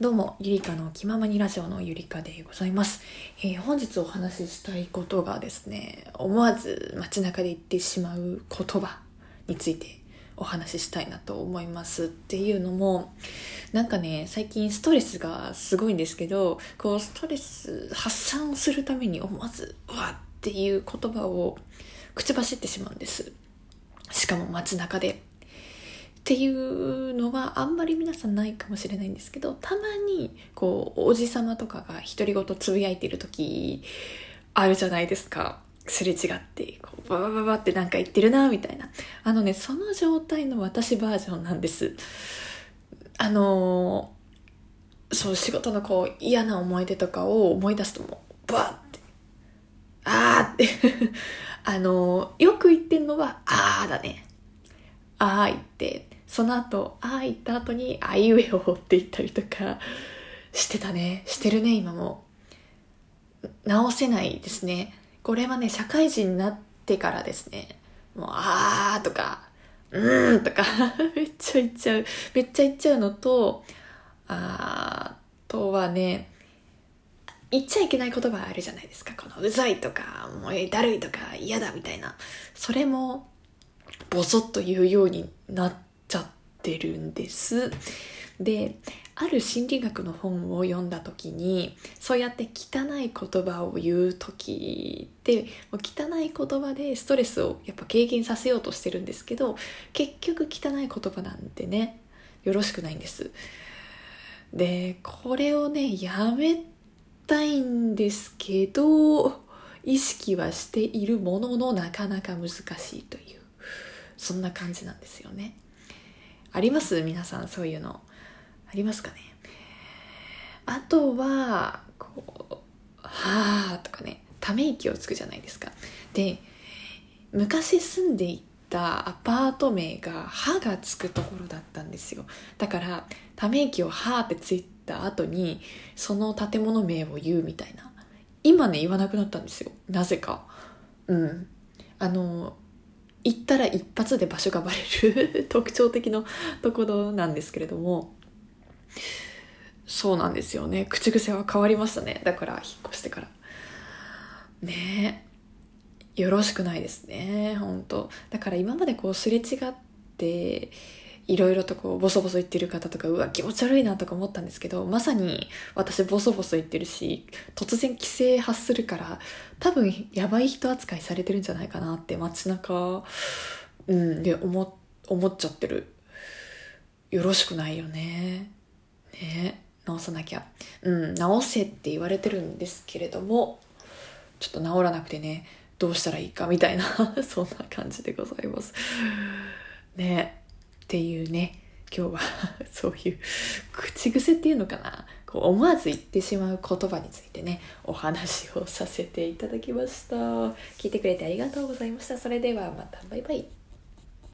どうも、ゆりかの気ままにラジオのゆりかでございます。えー本日お話ししたいことがですね、思わず街中で言ってしまう言葉についてお話ししたいなと思います。っていうのも、なんかね、最近ストレスがすごいんですけど、こうストレス発散するために思わず、うわっていう言葉を口走ってしまうんです。しかも街中で。っていうのはあんまり皆さんないかもしれないんですけどたまにこうおじさまとかが独り言つぶやいてる時あるじゃないですか。すれ違ってこうババババってなんか言ってるなみたいな。あのねその状態の私バージョンなんです。あのーそう仕事のこう嫌な思い出とかを思い出すともうバーって。あーって。あのーよく言ってんのはあーだね。あー言って、その後、あー言った後に、あいうえおって言ったりとか、してたね。してるね、今も。直せないですね。これはね、社会人になってからですね。もう、あーとか、うーんとか、めっちゃ言っちゃう。めっちゃ言っちゃうのと、あーとはね、言っちゃいけない言葉あるじゃないですか。このうざいとか、もうだるいとか嫌だみたいな。それも、ボソッと言うようになっちゃってるんです。で、ある心理学の本を読んだ時に、そうやって汚い言葉を言う時って、もう汚い言葉でストレスをやっぱ軽減させようとしてるんですけど、結局汚い言葉なんてね、よろしくないんです。で、これをね、やめたいんですけど、意識はしているもののなかなか難しいという。そんな感じなんですよね。あります？皆さんそういうの。ありますかね？あとは、こう、はぁとかね、ため息をつくじゃないですか。で、昔住んでいたアパート名が歯がつくところだったんですよ。だから、ため息をはーってついた後に、その建物名を言うみたいな。今ね、言わなくなったんですよ。なぜか。うん。あの、行ったら一発で場所がバレる特徴的なところなんですけれども。そうなんですよね。口癖は変わりましたね。だから引っ越してから。ねえ。よろしくないですね。本当。だから今までこうすれ違っていろいろとこうボソボソ言ってる方とかうわ気持ち悪いなとか思ったんですけどまさに私ボソボソ言ってるし突然規制発するから多分やばい人扱いされてるんじゃないかなって街中うんで思思っちゃってる。よろしくないよね。ね直さなきゃ。うん直せって言われてるんですけれどもちょっと治らなくてねどうしたらいいかみたいな そんな感じでございます。ね。っていうね今日は そういう口癖っていうのかな。こう思わず言ってしまう言葉についてねお話をさせていただきました。聞いてくれてありがとうございました。それではまた。バイバイ。